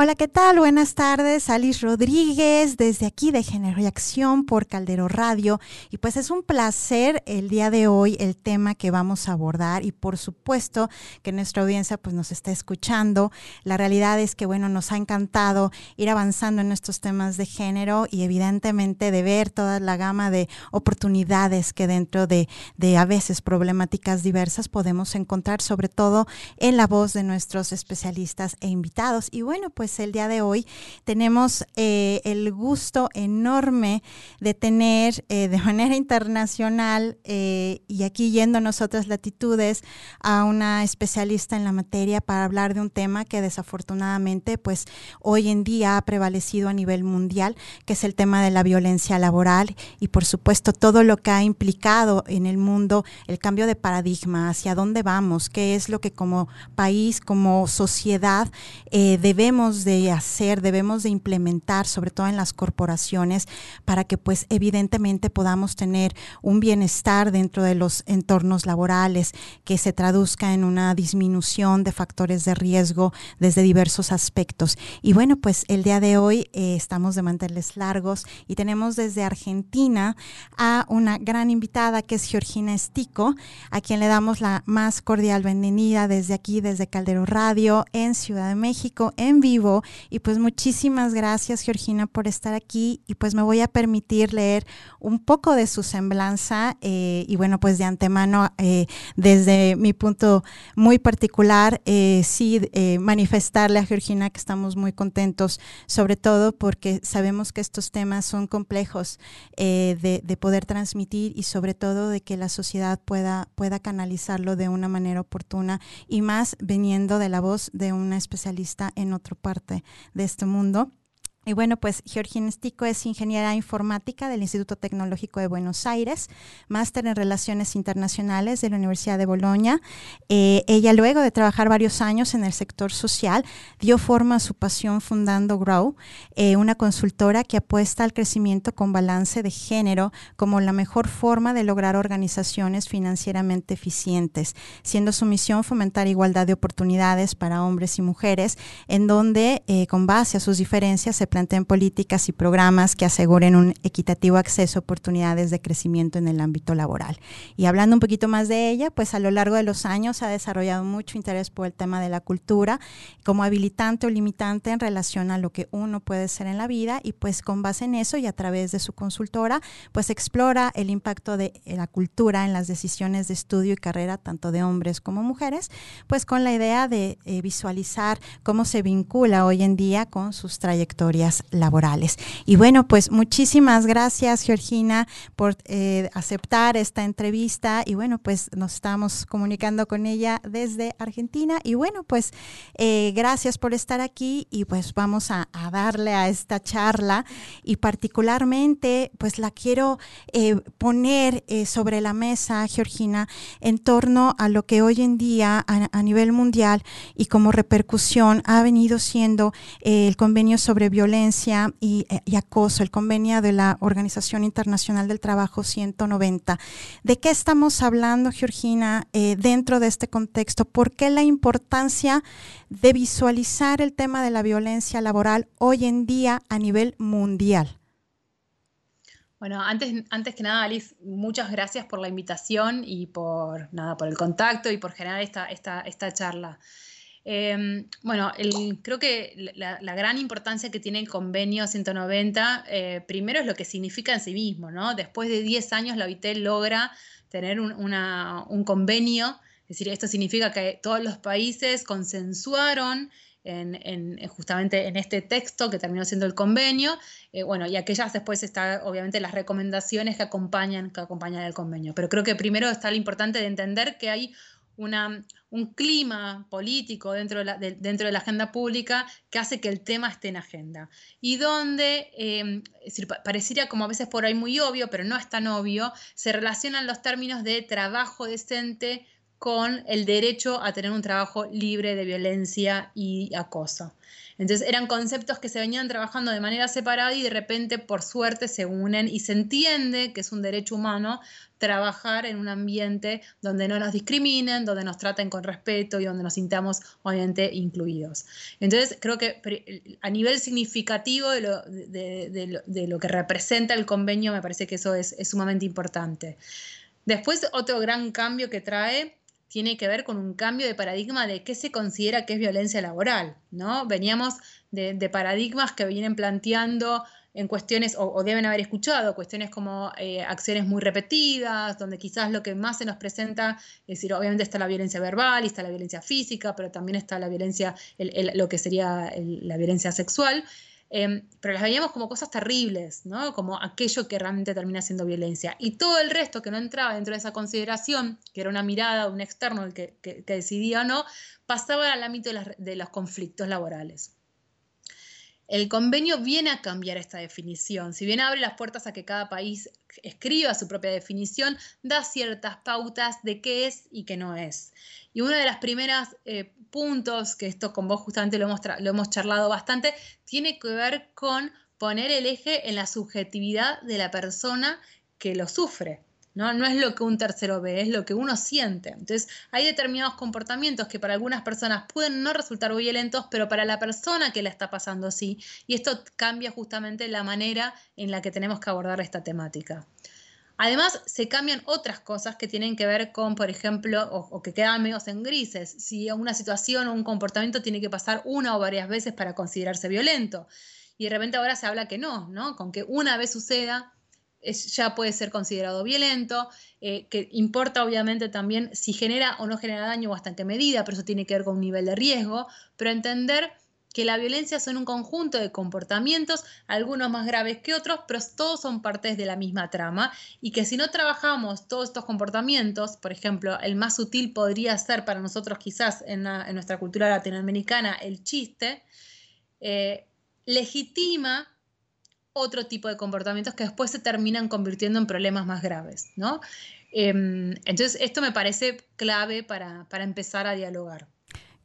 Hola, ¿qué tal? Buenas tardes, Alice Rodríguez, desde aquí de Género y Acción por Caldero Radio. Y pues es un placer el día de hoy el tema que vamos a abordar y por supuesto que nuestra audiencia pues nos está escuchando. La realidad es que bueno, nos ha encantado ir avanzando en estos temas de género y evidentemente de ver toda la gama de oportunidades que dentro de, de a veces problemáticas diversas podemos encontrar, sobre todo en la voz de nuestros especialistas e invitados. Y bueno, pues pues, el día de hoy tenemos eh, el gusto enorme de tener eh, de manera internacional eh, y aquí yéndonos otras latitudes a una especialista en la materia para hablar de un tema que desafortunadamente pues hoy en día ha prevalecido a nivel mundial, que es el tema de la violencia laboral y por supuesto todo lo que ha implicado en el mundo el cambio de paradigma, hacia dónde vamos, qué es lo que como país, como sociedad debemos de hacer, debemos de implementar, sobre todo en las corporaciones, para que pues evidentemente podamos tener un bienestar dentro de los entornos laborales, que se traduzca en una disminución de factores de riesgo desde diversos aspectos. Y bueno, pues el día de hoy eh, estamos de manteles largos y tenemos desde Argentina a una gran invitada que es Georgina Estico, a quien le damos la más cordial bienvenida desde aquí, desde Caldero Radio, en Ciudad de México, en vivo y pues muchísimas gracias, Georgina, por estar aquí. Y pues me voy a permitir leer un poco de su semblanza. Eh, y bueno, pues de antemano, eh, desde mi punto muy particular, eh, sí manifestarle a Georgina que estamos muy contentos, sobre todo porque sabemos que estos temas son complejos de, de, poder transmitir y sobre todo de que la sociedad pueda, pueda canalizarlo de una manera oportuna y más viniendo de la voz de una especialista en otro parte de este mundo. Y bueno, pues Georgina Stico es ingeniera informática del Instituto Tecnológico de Buenos Aires, máster en Relaciones Internacionales de la Universidad de Bolonia. Eh, ella luego de trabajar varios años en el sector social, dio forma a su pasión fundando Grow, eh, una consultora que apuesta al crecimiento con balance de género como la mejor forma de lograr organizaciones financieramente eficientes, siendo su misión fomentar igualdad de oportunidades para hombres y mujeres, en donde eh, con base a sus diferencias se planteen políticas y programas que aseguren un equitativo acceso a oportunidades de crecimiento en el ámbito laboral. Y hablando un poquito más de ella, pues a lo largo de los años ha desarrollado mucho interés por el tema de la cultura como habilitante o limitante en relación a lo que uno puede ser en la vida y pues con base en eso y a través de su consultora, pues explora el impacto de la cultura en las decisiones de estudio y carrera tanto de hombres como mujeres, pues con la idea de eh, visualizar cómo se vincula hoy en día con sus trayectorias laborales. Y bueno, pues muchísimas gracias, Georgina, por eh, aceptar esta entrevista. Y bueno, pues nos estamos comunicando con ella desde Argentina. Y bueno, pues eh, gracias por estar aquí y pues vamos a, darle a esta charla. Y particularmente, pues la quiero eh, poner sobre la mesa, Georgina, en torno a lo que hoy en día a, nivel mundial y como repercusión ha venido siendo el convenio sobre violencia y, y, acoso, el convenio de la Organización Internacional del Trabajo 190. ¿De qué estamos hablando, Georgina, eh, dentro de este contexto? ¿Por qué la importancia de visualizar el tema de la violencia laboral hoy en día a nivel mundial? Bueno, antes, antes que nada, Alice, muchas gracias por la invitación y por, nada, por el contacto y por generar esta, esta, esta charla. Em, bueno, creo que la, gran importancia que tiene el convenio 190, eh, primero es lo que significa en sí mismo, ¿no? Después de 10 años la OIT logra tener un, convenio, es decir, esto significa que todos los países consensuaron en, justamente en este texto que terminó siendo el convenio, eh, bueno, y aquellas después están obviamente las recomendaciones que acompañan, que acompañan el convenio. Pero creo que primero está lo importante de entender que hay un clima político dentro de, la, dentro de la agenda pública que hace que el tema esté en agenda. Y donde, eh, pareciera como a veces por ahí muy obvio, pero no es tan obvio, se relacionan los términos de trabajo decente con el derecho a tener un trabajo libre de violencia y acoso. Entonces eran conceptos que se venían trabajando de manera separada y de repente por suerte se unen y se entiende que es un derecho humano trabajar en un ambiente donde no nos discriminen, donde nos traten con respeto y donde nos sintamos obviamente incluidos. Entonces creo que a nivel significativo de lo, que representa el convenio me parece que eso es sumamente importante. Después otro gran cambio que trae tiene que ver con un cambio de paradigma de qué se considera que es violencia laboral, ¿no? Veníamos de, paradigmas que vienen planteando en cuestiones, o, deben haber escuchado, cuestiones como eh, acciones muy repetidas, donde quizás lo que más se nos presenta, es decir, obviamente está la violencia verbal, y está la violencia física, pero también está la violencia, lo que sería la violencia sexual, Em, pero las veíamos como cosas terribles, ¿no? Como aquello que realmente termina siendo violencia. Y todo el resto que no entraba dentro de esa consideración, que era una mirada de un externo que, decidía o no, pasaba al ámbito de los conflictos laborales. El convenio viene a cambiar esta definición. Si bien abre las puertas a que cada país escriba su propia definición, da ciertas pautas de qué es y qué no es. Y uno de los primeros eh, puntos, que esto con vos justamente lo hemos, lo hemos charlado bastante, tiene que ver con poner el eje en la subjetividad de la persona que lo sufre. ¿No? es lo que un tercero ve, es lo que uno siente. Entonces, hay determinados comportamientos que para algunas personas pueden no resultar violentos, pero para la persona que la está pasando sí. Y esto cambia justamente la manera en la que tenemos que abordar esta temática. Además, se cambian otras cosas que tienen que ver con, por ejemplo, o, que quedan medio en grises, si una situación o un comportamiento tiene que pasar una o varias veces para considerarse violento. Y de repente ahora se habla que no, ¿no? Con que una vez suceda, ya puede ser considerado violento, eh, que importa obviamente también si genera o no genera daño o hasta en qué medida, pero eso tiene que ver con un nivel de riesgo, pero entender que la violencia son un conjunto de comportamientos, algunos más graves que otros, pero todos son partes de la misma trama y que si no trabajamos todos estos comportamientos, por ejemplo, el más sutil podría ser para nosotros quizás en, nuestra cultura latinoamericana el chiste, eh, legitima otro tipo de comportamientos que después se terminan convirtiendo en problemas más graves, ¿no? Em, entonces, esto me parece clave para, empezar a dialogar.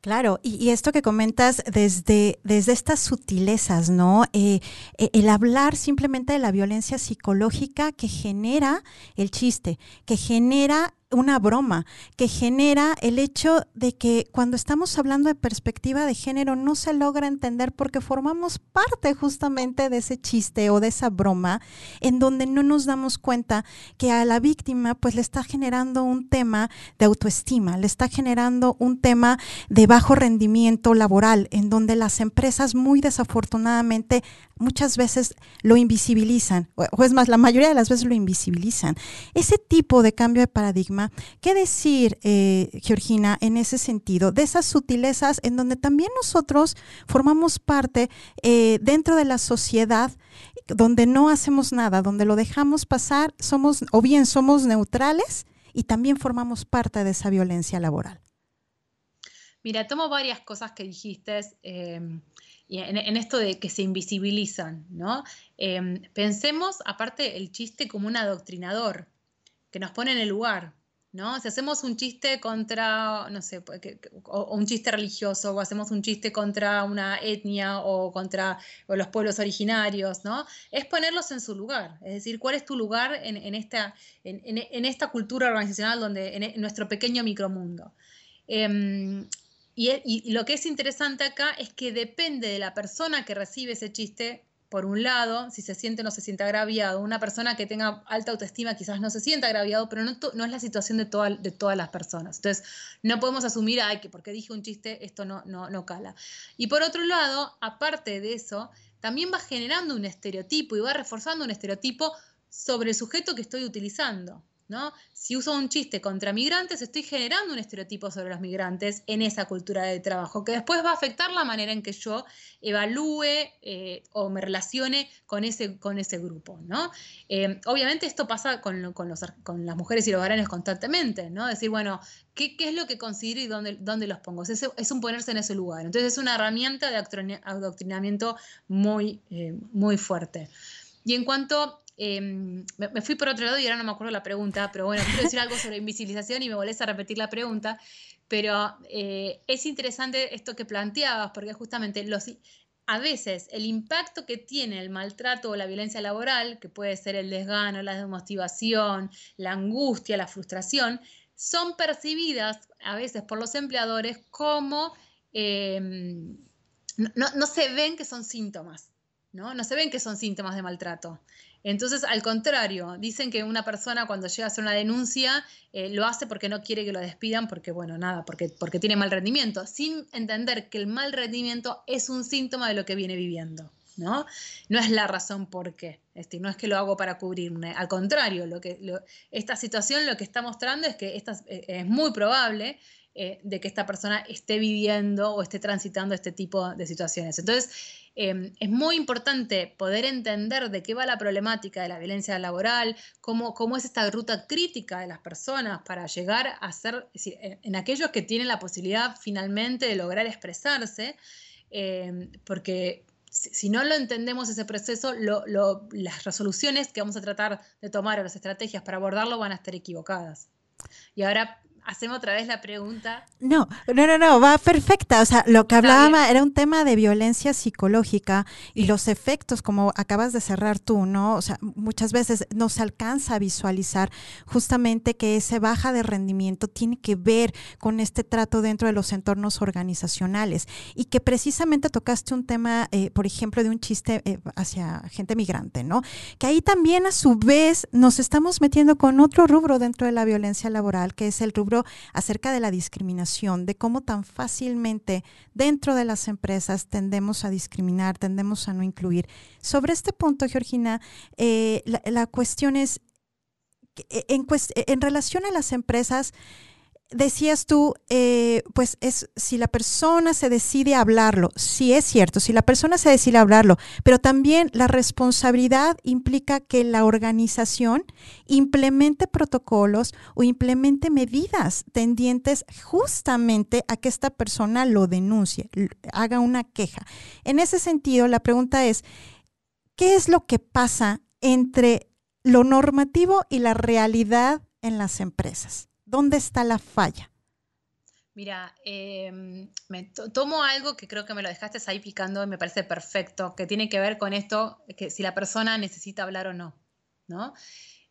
Claro, y, esto que comentas desde, desde estas sutilezas, ¿no? Eh, eh, el hablar simplemente de la violencia psicológica que genera el chiste, que genera una broma que genera el hecho de que cuando estamos hablando de perspectiva de género no se logra entender porque formamos parte justamente de ese chiste o de esa broma en donde no nos damos cuenta que a la víctima pues le está generando un tema de autoestima, le está generando un tema de bajo rendimiento laboral en donde las empresas muy desafortunadamente muchas veces lo invisibilizan, o es más, la mayoría de las veces lo invisibilizan. Ese tipo de cambio de paradigma, ¿qué decir, eh, Georgina, en ese sentido? De esas sutilezas en donde también nosotros formamos parte eh, dentro de la sociedad donde no hacemos nada, donde lo dejamos pasar, somos o bien somos neutrales y también formamos parte de esa violencia laboral. Mira, tomo varias cosas que dijiste. Eh, en, esto de que se invisibilizan, ¿no? Em, pensemos, aparte, el chiste como un adoctrinador, que nos pone en el lugar, ¿no? Si hacemos un chiste contra, no sé, o, un chiste religioso, o hacemos un chiste contra una etnia o contra los pueblos originarios, ¿no? Es ponerlos en su lugar, es decir, cuál es tu lugar en, esta, en, esta cultura organizacional, donde, en, nuestro pequeño micromundo. Em, y, lo que es interesante acá es que depende de la persona que recibe ese chiste, por un lado, si se siente o no se siente agraviado. Una persona que tenga alta autoestima quizás no se sienta agraviado, pero no, no es la situación de, de todas las personas. Entonces, no podemos asumir, ay, que porque dije un chiste, esto no, no, no cala. Y por otro lado, aparte de eso, también va generando un estereotipo y va reforzando un estereotipo sobre el sujeto que estoy utilizando. Si uso un chiste contra migrantes, estoy generando un estereotipo sobre los migrantes en esa cultura de trabajo, que después va a afectar la manera en que yo evalúe eh, o me relacione con ese, con ese grupo, ¿no? Eh, obviamente esto pasa con, las mujeres y los varones constantemente, ¿no? Decir, bueno, ¿qué, es lo que considero y dónde, dónde los pongo? Es, es, un ponerse en ese lugar. Entonces es una herramienta de adoctrinamiento muy, eh, muy fuerte. Y en cuanto em, me, fui por otro lado y ahora no me acuerdo la pregunta, pero bueno, quiero decir algo sobre invisibilización y me molesta repetir la pregunta, pero eh, es interesante esto que planteabas, porque justamente los, a veces el impacto que tiene el maltrato o la violencia laboral, que puede ser el desgano, la desmotivación, la angustia, la frustración, son percibidas a veces por los empleadores como em, no, se ven que son síntomas, ¿no? No se ven que son síntomas de maltrato. Entonces, al contrario, dicen que una persona cuando llega a hacer una denuncia eh, lo hace porque no quiere que lo despidan, porque, bueno, nada, porque, porque tiene mal rendimiento, sin entender que el mal rendimiento es un síntoma de lo que viene viviendo. ¿no? No es la razón por qué, este, no es que lo hago para cubrirme, al contrario, lo que, esta situación lo que está mostrando es que esta, eh, es muy probable eh, de que esta persona esté viviendo o esté transitando este tipo de situaciones. Entonces, em, es muy importante poder entender de qué va la problemática de la violencia laboral, cómo, cómo es esta ruta crítica de las personas para llegar a ser, en, aquellos que tienen la posibilidad finalmente de lograr expresarse, em, porque si no lo entendemos ese proceso, las resoluciones que vamos a tratar de tomar o las estrategias para abordarlo van a estar equivocadas. Y ahora hacemos otra vez la pregunta. No, no, no, no, va perfecta. O sea, lo que hablaba era un tema de violencia psicológica y los efectos, como acabas de cerrar tú, ¿no? O sea, muchas veces no se alcanza a visualizar justamente que ese baja de rendimiento tiene que ver con este trato dentro de los entornos organizacionales y que precisamente tocaste un tema, eh, por ejemplo, de un chiste eh, hacia gente migrante, ¿no? Que ahí también a su vez nos estamos metiendo con otro rubro dentro de la violencia laboral, que es el rubro acerca de la discriminación, de cómo tan fácilmente dentro de las empresas tendemos a discriminar, tendemos a no incluir. Sobre este punto, Georgina, eh, la, cuestión es, en, en relación a las empresas, decías tú, eh, pues es si la persona se decide hablarlo, sí es cierto, si la persona se decide hablarlo, pero también la responsabilidad implica que la organización implemente protocolos o implemente medidas tendientes justamente a que esta persona lo denuncie, haga una queja. En ese sentido, la pregunta es, ¿qué es lo que pasa entre lo normativo y la realidad en las empresas? ¿Dónde está la falla? Mira, em, me tomo algo que creo que me lo dejaste ahí picando y me parece perfecto, que tiene que ver con esto, que si la persona necesita hablar o no, ¿no?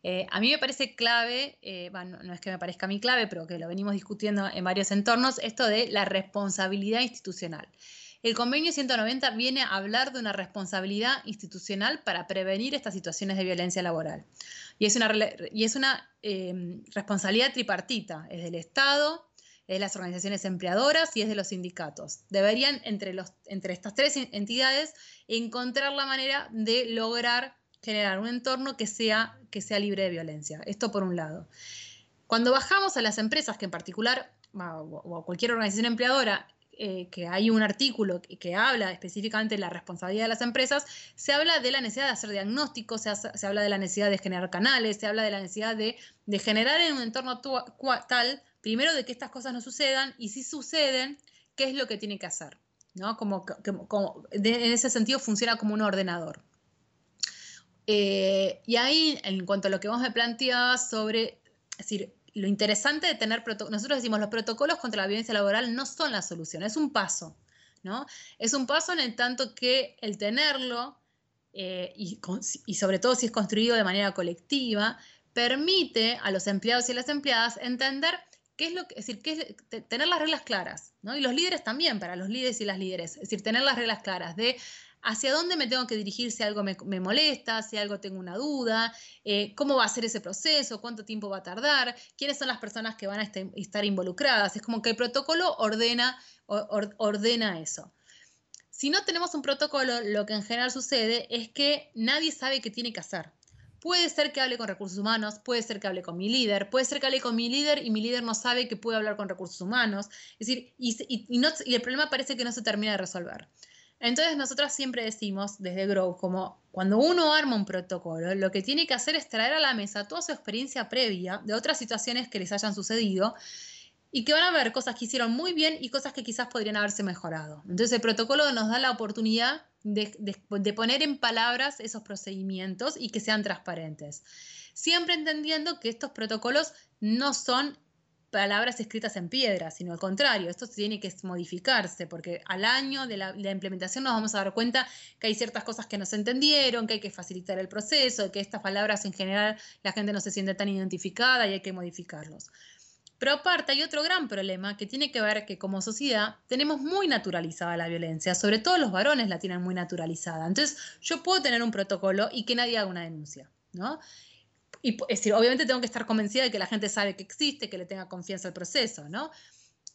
Eh, a mí me parece clave, eh, bueno, no es que me parezca a mí clave, pero que lo venimos discutiendo en varios entornos, esto de la responsabilidad institucional. El convenio 190 viene a hablar de una responsabilidad institucional para prevenir estas situaciones de violencia laboral. Y es una, y es una em, responsabilidad tripartita, es del Estado, es de las organizaciones empleadoras y es de los sindicatos. Deberían, entre, los, entre estas tres entidades, encontrar la manera de lograr generar un entorno que sea, que sea libre de violencia. Esto por un lado. Cuando bajamos a las empresas, que en particular, o a cualquier organización empleadora, eh, que hay un artículo que, habla específicamente de la responsabilidad de las empresas, se habla de la necesidad de hacer diagnósticos, se, habla de la necesidad de generar canales, se habla de la necesidad de, generar en un entorno tal, primero, de que estas cosas no sucedan y si suceden, qué es lo que tiene que hacer. ¿no? Como, en ese sentido funciona como un ordenador. Eh, y ahí, en cuanto a lo que vos me planteabas sobre, decir, lo interesante de tener nosotros decimos los protocolos contra la violencia laboral no son la solución, es un paso, ¿no? Es un paso en el tanto que el tenerlo, eh, y, sobre todo si es construido de manera colectiva, permite a los empleados y las empleadas entender qué es lo que, es decir, qué es, tener las reglas claras, ¿no? Y los líderes también, para los líderes y las líderes, es decir, tener las reglas claras de hacia dónde me tengo que dirigir si algo me, molesta, si algo tengo una duda, eh, cómo va a ser ese proceso, cuánto tiempo va a tardar, quiénes son las personas que van a este, estar involucradas. Es como que el protocolo ordena, eso. Si no tenemos un protocolo, lo que en general sucede es que nadie sabe qué tiene que hacer. Puede ser que hable con recursos humanos, puede ser que hable con mi líder, puede ser que hable con mi líder y mi líder no sabe que puede hablar con recursos humanos. Es decir, y el problema parece que no se termina de resolver. Entonces nosotros siempre decimos desde Grow, como cuando uno arma un protocolo, lo que tiene que hacer es traer a la mesa toda su experiencia previa de otras situaciones que les hayan sucedido y que van a ver cosas que hicieron muy bien y cosas que quizás podrían haberse mejorado. Entonces el protocolo nos da la oportunidad de, de poner en palabras esos procedimientos y que sean transparentes. Siempre entendiendo que estos protocolos no son palabras escritas en piedra, sino al contrario, esto tiene que modificarse, porque al año de la, implementación nos vamos a dar cuenta que hay ciertas cosas que no se entendieron, que hay que facilitar el proceso, que estas palabras en general la gente no se siente tan identificada y hay que modificarlos. Pero aparte hay otro gran problema que tiene que ver que como sociedad tenemos muy naturalizada la violencia, sobre todo los varones la tienen muy naturalizada. Entonces yo puedo tener un protocolo y que nadie haga una denuncia, ¿no? Y es decir, obviamente tengo que estar convencida de que la gente sabe que existe, que le tenga confianza al proceso, ¿no?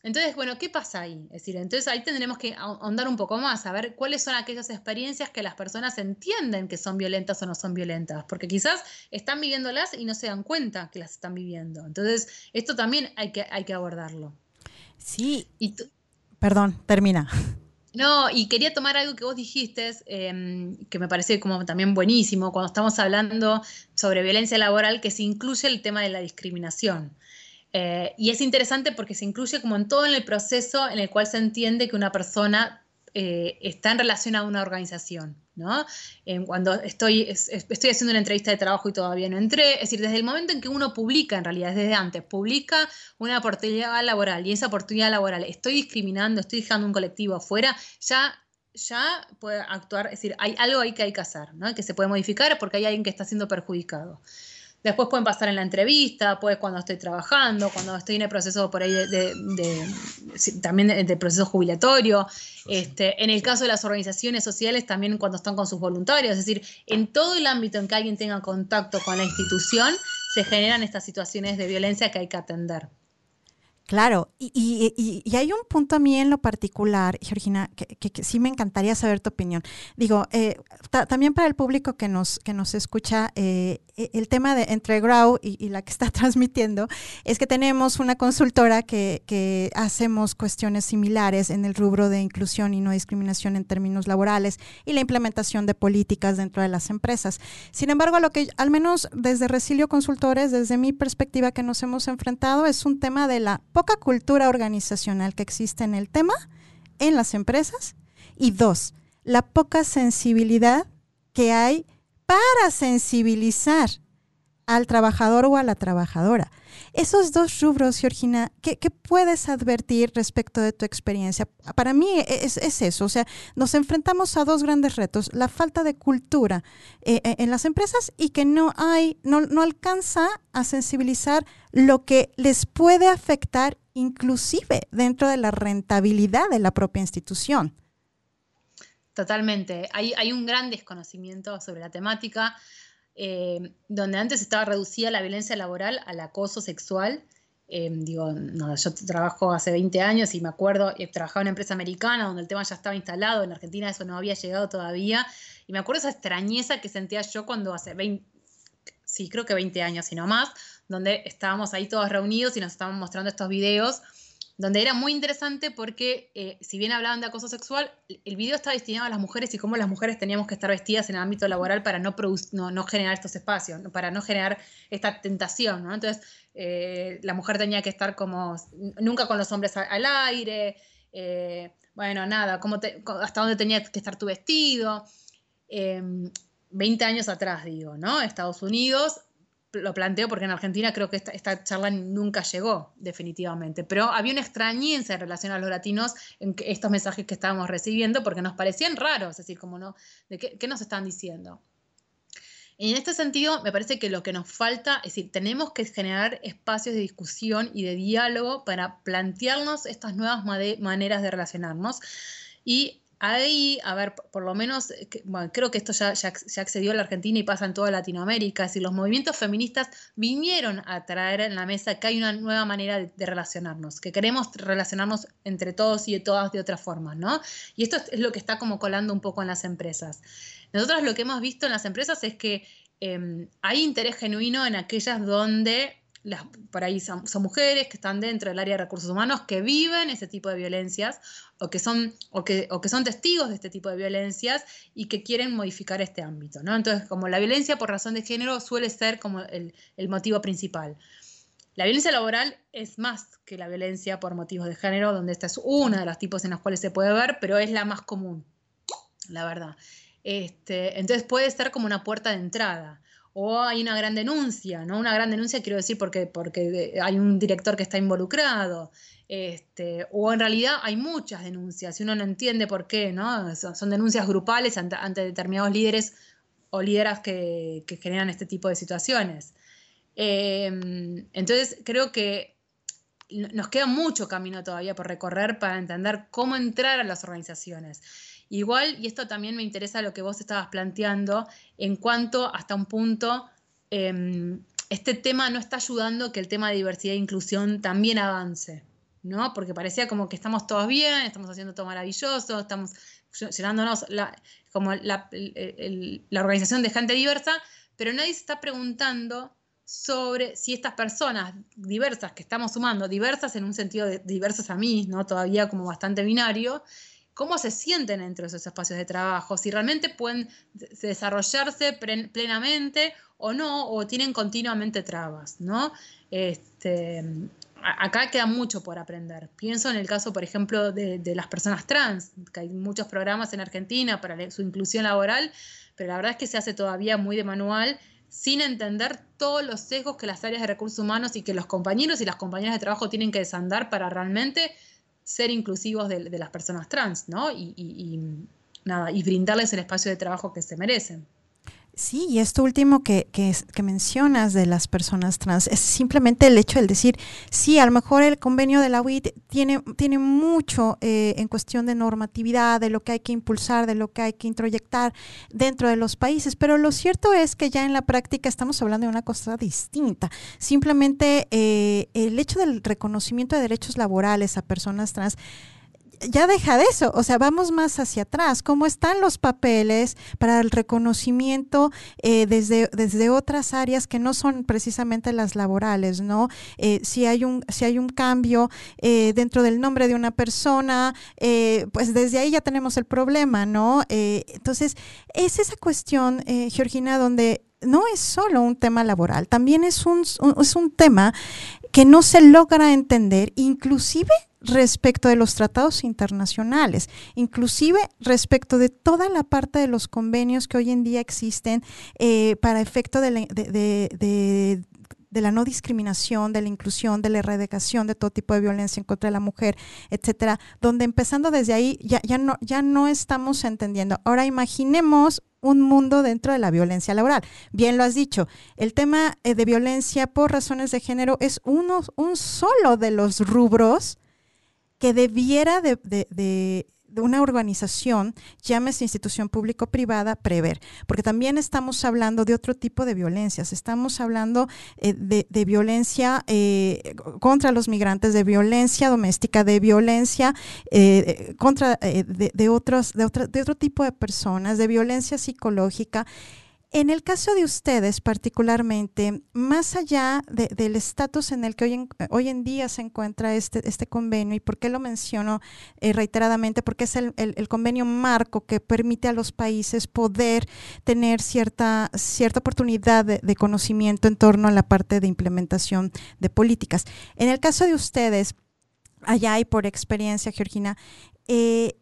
Entonces, bueno, ¿qué pasa ahí? Es decir, entonces ahí tendremos que ahondar un poco más, a ver cuáles son aquellas experiencias que las personas entienden que son violentas o no son violentas, porque quizás están viviéndolas y no se dan cuenta que las están viviendo. Entonces, esto también hay que, hay que abordarlo. Sí. Y Perdón, termina. No, y quería tomar algo que vos dijiste, em, que me parece como también buenísimo, cuando estamos hablando sobre violencia laboral, que se incluye el tema de la discriminación. Eh, y es interesante porque se incluye como en todo en el proceso en el cual se entiende que una persona eh, está en relación a una organización. ¿no? cuando estoy, estoy haciendo una entrevista de trabajo y todavía no entré, es decir, desde el momento en que uno publica, en realidad, desde antes, publica una oportunidad laboral y esa oportunidad laboral estoy discriminando, estoy dejando un colectivo afuera, ya ya puede actuar, es decir, hay algo ahí que hay que hacer, ¿no? que se puede modificar porque hay alguien que está siendo perjudicado. Después pueden pasar en la entrevista, pues cuando estoy trabajando, cuando estoy en el proceso por ahí de, también del proceso jubilatorio. Este, en el caso de las organizaciones sociales, también cuando están con sus voluntarios. Es decir, en todo el ámbito en que alguien tenga contacto con la institución, se generan estas situaciones de violencia que hay que atender. Claro, y, hay un punto a mí en lo particular, Georgina, que, sí me encantaría saber tu opinión. Digo, eh, también para el público que nos, que nos escucha, eh, e, el tema de entre Grau y, la que está transmitiendo es que tenemos una consultora que, que, hacemos cuestiones similares en el rubro de inclusión y no discriminación en términos laborales y la implementación de políticas dentro de las empresas. Sin embargo, lo que al menos desde Resilio Consultores, desde mi perspectiva que nos hemos enfrentado, es un tema de la poca cultura organizacional que existe en el tema en las empresas y dos, la poca sensibilidad que hay para sensibilizar al trabajador o a la trabajadora. Esos dos rubros, Georgina, ¿qué, puedes advertir respecto de tu experiencia? Para mí es, eso, o sea, nos enfrentamos a dos grandes retos, la falta de cultura eh, eh, en las empresas y que no hay, no, no alcanza a sensibilizar lo que les puede afectar inclusive dentro de la rentabilidad de la propia institución. Totalmente. Hay, hay un gran desconocimiento sobre la temática. Eh, donde antes estaba reducida la violencia laboral al acoso sexual. Eh, digo, yo trabajo hace 20 años y me acuerdo, he trabajado en una empresa americana donde el tema ya estaba instalado, en Argentina eso no había llegado todavía, y me acuerdo esa extrañeza que sentía yo cuando hace 20, sí, creo que 20 años y no más, donde estábamos ahí todos reunidos y nos estaban mostrando estos videos donde era muy interesante porque eh, si bien hablaban de acoso sexual, el video estaba destinado a las mujeres y cómo las mujeres teníamos que estar vestidas en el ámbito laboral para no, no, generar estos espacios, para no generar esta tentación. ¿no? Entonces, eh, la mujer tenía que estar como nunca con los hombres al aire, eh, bueno, nada, cómo hasta dónde tenía que estar tu vestido. 20 em, años atrás, digo, ¿no? Estados Unidos, lo planteo porque en Argentina creo que esta, charla nunca llegó, definitivamente. Pero había una extrañeza en relación a los latinos en estos mensajes que estábamos recibiendo porque nos parecían raros, es decir, como no, ¿de qué, nos están diciendo? Y en este sentido, me parece que lo que nos falta, es decir, tenemos que generar espacios de discusión y de diálogo para plantearnos estas nuevas maneras de relacionarnos y Ahí, a ver, por lo menos, eh, creo que esto ya, ya, accedió a la Argentina y pasa en toda Latinoamérica, si los movimientos feministas vinieron a traer en la mesa que hay una nueva manera de, relacionarnos, que queremos relacionarnos entre todos y de todas de otras formas, ¿no? Y esto es, lo que está como colando un poco en las empresas. Nosotros lo que hemos visto en las empresas es que em, hay interés genuino en aquellas donde las, por ahí son, mujeres que están dentro del área de recursos humanos que viven ese tipo de violencias o que son, o que, o que son testigos de este tipo de violencias y que quieren modificar este ámbito. ¿no? Entonces, como la violencia por razón de género suele ser como el, el motivo principal. La violencia laboral es más que la violencia por motivos de género, donde esta es una de los tipos en los cuales se puede ver, pero es la más común, la verdad. Este, entonces puede ser como una puerta de entrada. O hay una gran denuncia, ¿no? Una gran denuncia quiero decir porque, porque hay un director que está involucrado. Este, o en realidad hay muchas denuncias y uno no entiende por qué, ¿no? Son, denuncias grupales ante, determinados líderes o líderas que, generan este tipo de situaciones. Em, entonces creo que nos queda mucho camino todavía por recorrer para entender cómo entrar a las organizaciones. Igual, y esto también me interesa lo que vos estabas planteando, en cuanto hasta un punto em, este tema no está ayudando que el tema de diversidad e inclusión también avance. ¿no? Porque parecía como que estamos todos bien, estamos haciendo todo maravilloso, estamos llenándonos como la, organización de gente diversa, pero nadie se está preguntando sobre si estas personas diversas que estamos sumando, diversas en un sentido de diversas a mí, ¿no? Todavía como bastante binario, cómo se sienten dentro de esos espacios de trabajo, si realmente pueden desarrollarse plenamente o no, o tienen continuamente trabas, ¿no? Este, acá queda mucho por aprender. Pienso en el caso, por ejemplo, de, las personas trans, que hay muchos programas en Argentina para su inclusión laboral, pero la verdad es que se hace todavía muy de manual sin entender todos los sesgos que las áreas de recursos humanos y que los compañeros y las compañeras de trabajo tienen que desandar para realmente ser inclusivos de, las personas trans, ¿no? y, nada, y brindarles el espacio de trabajo que se merecen. Sí, y esto último que, que, mencionas de las personas trans es simplemente el hecho de decir, sí, a lo mejor el convenio de la UIT tiene, tiene mucho eh, en cuestión de normatividad, de lo que hay que impulsar, de lo que hay que introyectar dentro de los países, pero lo cierto es que ya en la práctica estamos hablando de una cosa distinta. Simplemente eh, el hecho del reconocimiento de derechos laborales a personas trans ya deja de eso, o sea, vamos más hacia atrás. ¿Cómo están los papeles para el reconocimiento eh, desde, desde otras áreas que no son precisamente las laborales, ¿no? Eh, si, hay un, si hay un cambio eh, dentro del nombre de una persona, pues desde ahí ya tenemos el problema, ¿no? entonces, es esa cuestión, Georgina, donde no es solo un tema laboral, también es un, es un tema que no se logra entender, inclusive respecto de los tratados internacionales, inclusive respecto de toda la parte de los convenios que hoy en día existen eh, para efecto de, la no discriminación, de la inclusión, de la erradicación de todo tipo de violencia en contra de la mujer, etcétera, donde empezando desde ahí ya, ya, no, ya no estamos entendiendo. Ahora imaginemos un mundo dentro de la violencia laboral. Bien lo has dicho, el tema eh, de violencia por razones de género es uno, un solo de los rubros que debiera de, una organización, llámese institución público-privada, prever. Porque también estamos hablando de otro tipo de violencias. Estamos hablando eh, de, violencia eh, contra los migrantes, de violencia doméstica, de violencia eh, contra de, otros, de, de otro tipo de personas, de violencia psicológica. En el caso de ustedes particularmente, más allá del estatus en el que hoy en, hoy en, día se encuentra este, este convenio, y por qué lo menciono eh, reiteradamente, porque es el, convenio marco que permite a los países poder tener cierta, cierta oportunidad de, conocimiento en torno a la parte de implementación de políticas. En el caso de ustedes, allá y por experiencia, Georgina, eh,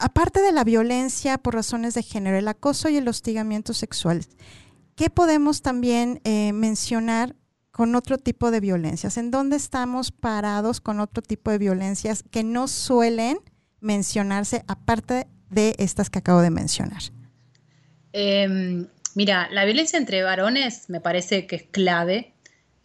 aparte de la violencia por razones de género, el acoso y el hostigamiento sexual, ¿qué podemos también eh, mencionar con otro tipo de violencias? ¿En dónde estamos parados con otro tipo de violencias que no suelen mencionarse aparte de estas que acabo de mencionar? Em, mira, la violencia entre varones me parece que es clave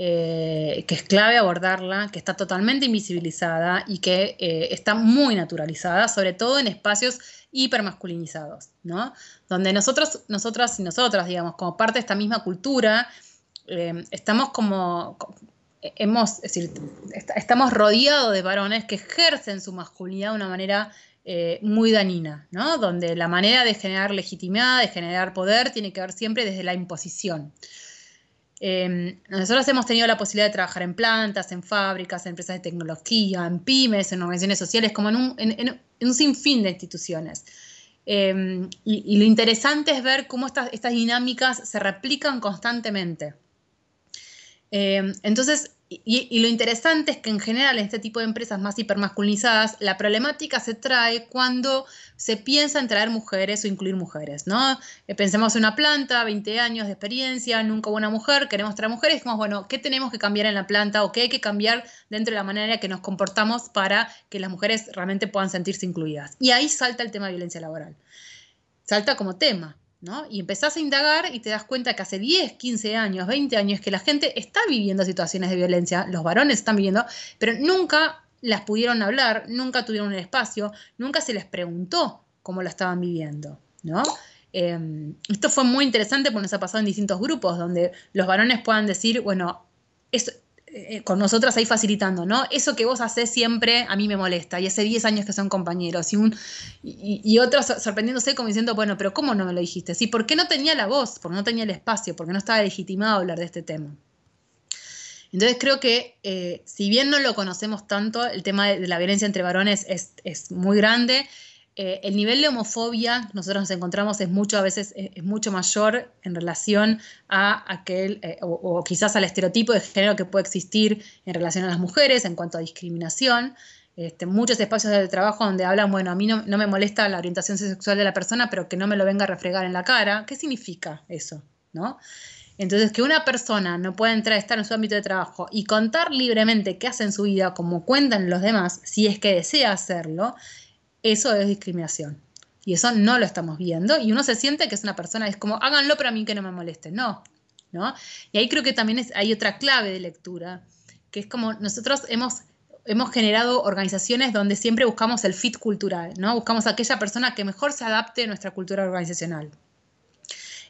eh, que es clave abordarla, que está totalmente invisibilizada y que eh, está muy naturalizada, sobre todo en espacios hipermasculinizados, ¿no? Donde nosotros, nosotras y nosotras, digamos, como parte de esta misma cultura, eh, estamos como, hemos, es decir, estamos rodeados de varones que ejercen su masculinidad de una manera muy dañina, ¿no? Donde la manera de generar legitimidad, de generar poder, tiene que ver siempre desde la imposición. Em, nosotros hemos tenido la posibilidad de trabajar en plantas, en fábricas, en empresas de tecnología, en pymes, en organizaciones sociales, como en un, sinfín de instituciones. Em, y, lo interesante es ver cómo estas, dinámicas se replican constantemente. Eh, entonces, y, lo interesante es que en general en este tipo de empresas más hipermasculinizadas, la problemática se trae cuando se piensa en traer mujeres o incluir mujeres, ¿no? Eh, pensemos en una planta, 20 años de experiencia, nunca hubo una mujer, queremos traer mujeres, decimos, bueno, ¿qué tenemos que cambiar en la planta o qué hay que cambiar dentro de la manera que nos comportamos para que las mujeres realmente puedan sentirse incluidas? Y ahí salta el tema de violencia laboral. Salta como tema. Y empezás a indagar y te das cuenta que hace 10, 15 años, 20 años que la gente está viviendo situaciones de violencia, los varones están viviendo, pero nunca las pudieron hablar, nunca tuvieron un espacio, nunca se les preguntó cómo la estaban viviendo, ¿no? Em, esto fue muy interesante porque nos ha pasado en distintos grupos donde los varones puedan decir, bueno, es, eh, con nosotras ahí facilitando, ¿no? Eso que vos haces siempre a mí me molesta, y hace 10 años que son compañeros, y, un, y, otros sorprendiéndose como diciendo, bueno, pero ¿cómo no me lo dijiste? Sí, ¿por qué no tenía la voz? Porque no tenía el espacio, porque no estaba legitimado hablar de este tema. Entonces creo que eh, si bien no lo conocemos tanto, el tema de, la violencia entre varones es, es muy grande eh, el nivel de homofobia nosotros nos encontramos es mucho, a veces eh, es, mucho mayor en relación a aquel, eh, o, quizás al estereotipo de género que puede existir en relación a las mujeres en cuanto a discriminación. Este, muchos espacios de trabajo donde hablan, bueno, a mí no, me molesta la orientación sexual de la persona, pero que no me lo venga a refregar en la cara. ¿Qué significa eso? ¿No? Entonces, que una persona no pueda entrar, estar en su ámbito de trabajo y contar libremente qué hace en su vida, como cuentan los demás, si es que desea hacerlo, eso es discriminación. Y eso no lo estamos viendo. Y uno se siente que es una persona, es como, háganlo, pero a mí que no me moleste. No, ¿no? Y ahí creo que también hay otra clave de lectura, que es como nosotros hemos, hemos generado organizaciones donde siempre buscamos el fit cultural, ¿no? Buscamos aquella persona que mejor se adapte a nuestra cultura organizacional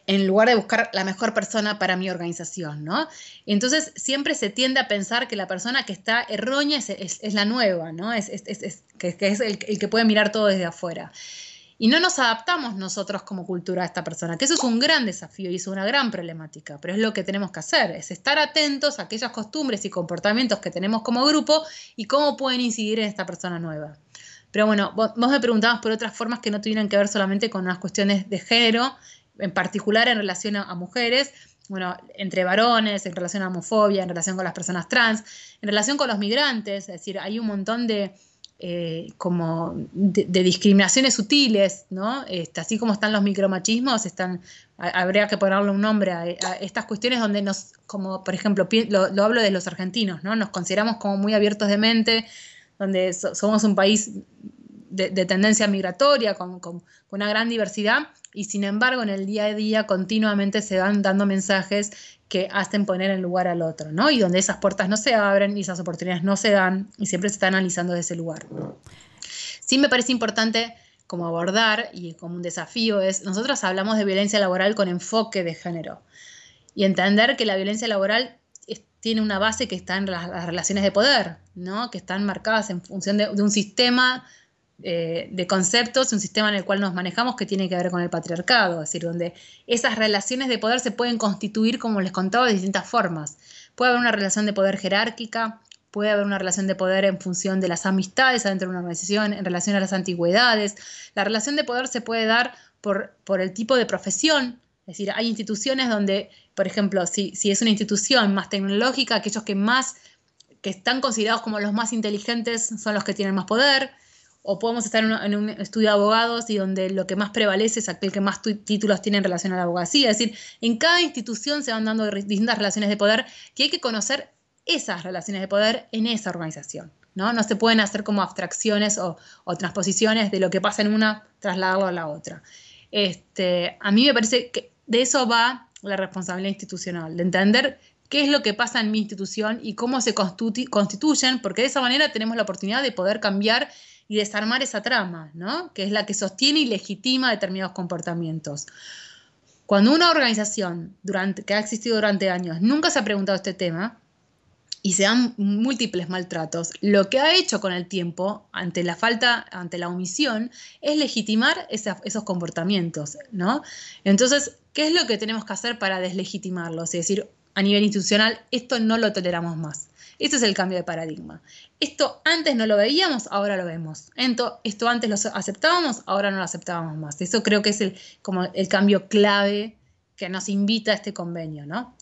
en lugar de buscar la mejor persona para mi organización, ¿no? Entonces siempre se tiende a pensar que la persona que está errónea es, la nueva, ¿no? Es, es el, que puede mirar todo desde afuera. Y no nos adaptamos nosotros como cultura a esta persona, que eso es un gran desafío y es una gran problemática, pero es lo que tenemos que hacer, es estar atentos a aquellas costumbres y comportamientos que tenemos como grupo y cómo pueden incidir en esta persona nueva. Pero bueno, vos me preguntabas por otras formas que no tuvieran que ver solamente con las cuestiones de género en particular en relación a, mujeres, bueno, entre varones, en relación a homofobia, en relación con las personas trans, en relación con los migrantes, es decir, hay un montón de, eh, como de, discriminaciones sutiles, ¿no? Este, así como están los micromachismos, están, habría que ponerle un nombre a, estas cuestiones donde nos, como por ejemplo, lo, hablo de los argentinos, ¿no? Nos consideramos como muy abiertos de mente, donde somos un país de, tendencia migratoria, con, una gran diversidad, y sin embargo en el día a día continuamente se van dando mensajes que hacen poner en lugar al otro, ¿no? Y donde esas puertas no se abren y esas oportunidades no se dan y siempre se está analizando desde ese lugar. Sí me parece importante como abordar y como un desafío es, nosotros hablamos de violencia laboral con enfoque de género y entender que la violencia laboral tiene una base que está en las, relaciones de poder, ¿no? que están marcadas en función de un sistema eh, de conceptos, un sistema en el cual nos manejamos que tiene que ver con el patriarcado, es decir, donde esas relaciones de poder se pueden constituir, como les contaba, de distintas formas. Puede haber una relación de poder jerárquica, puede haber una relación de poder en función de las amistades adentro de una organización, en relación a las antigüedades. La relación de poder se puede dar por, por el tipo de profesión, es decir, hay instituciones donde, por ejemplo, si, si es una institución más tecnológica, aquellos que más que están considerados como los más inteligentes son los que tienen más poder o podemos estar en un, estudio de abogados y donde lo que más prevalece es aquel que más títulos tiene en relación a la abogacía. Es decir, en cada institución se van dando distintas relaciones de poder que hay que conocer esas relaciones de poder en esa organización. No, no se pueden hacer como abstracciones o, transposiciones de lo que pasa en una, trasladarlo a la otra. Este, a mí me parece que de eso va la responsabilidad institucional, de entender qué es lo que pasa en mi institución y cómo se constituyen, porque de esa manera tenemos la oportunidad de poder cambiar y desarmar esa trama, ¿no? que es la que sostiene y legitima determinados comportamientos. Cuando una organización que ha existido durante años nunca se ha preguntado este tema y se dan múltiples maltratos, lo que ha hecho con el tiempo, ante la falta, ante la omisión, es legitimar esos comportamientos. ¿no? Entonces, ¿qué es lo que tenemos que hacer para deslegitimarlos? Es decir, a nivel institucional, esto no lo toleramos más. Ese es el cambio de paradigma. Esto antes no lo veíamos, ahora lo vemos. Esto, antes lo aceptábamos, ahora no lo aceptábamos más. Eso creo que es el, como el cambio clave que nos invita a este convenio, ¿no?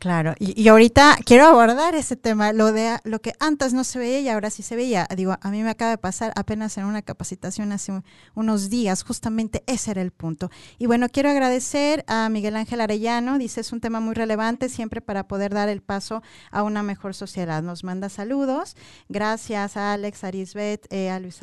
Claro, y, ahorita quiero abordar ese tema, lo de lo que antes no se veía y ahora sí se veía. Digo, a mí me acaba de pasar apenas en una capacitación hace unos días, justamente ese era el punto. Y bueno, quiero agradecer a Miguel Ángel Arellano, dice es un tema muy relevante siempre para poder dar el paso a una mejor sociedad. Nos manda saludos. Gracias a Alex, Arisbet, eh, a, Luis,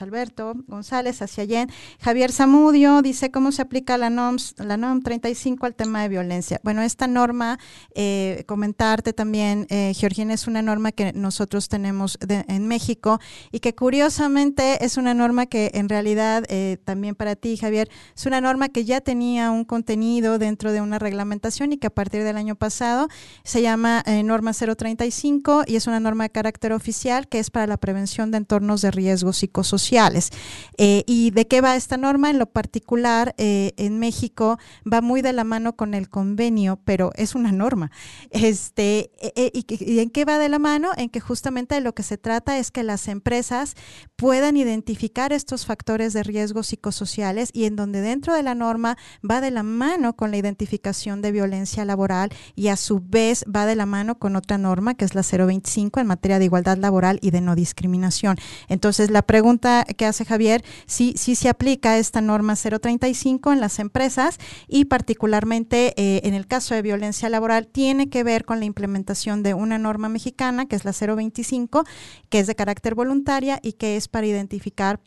Alberto González, hacia Yen. Javier Zamudio dice cómo se aplica la NOM, la NOM 35 al tema de violencia. Bueno, esta norma eh, comentarte también, eh, Georgina, es una norma que nosotros tenemos en México y que curiosamente es una norma que en realidad eh, también para ti, Javier, es una norma que ya tenía un contenido dentro de una reglamentación y que a partir del año pasado se llama norma 035 y es una norma de carácter oficial que es para la prevención de entornos de riesgos psicosociales. ¿Y de qué va esta norma? En lo particular, en México va muy de la mano con el convenio, pero es una norma. Este, e, e, y, en qué va de la mano? En que justamente de lo que se trata es que las empresas puedan identificar estos factores de riesgo psicosociales y en donde dentro de la norma va de la mano con la identificación de violencia laboral y a su vez va de la mano con otra norma que es la 025 en materia de igualdad laboral y de no discriminación. Entonces, la pregunta que hace Javier, sí, sí se aplica esta norma 035 en las empresas y particularmente eh, en el caso de violencia laboral tiene que ver con la implementación de una norma mexicana, que es la 025, que es de carácter voluntaria y que es para identificar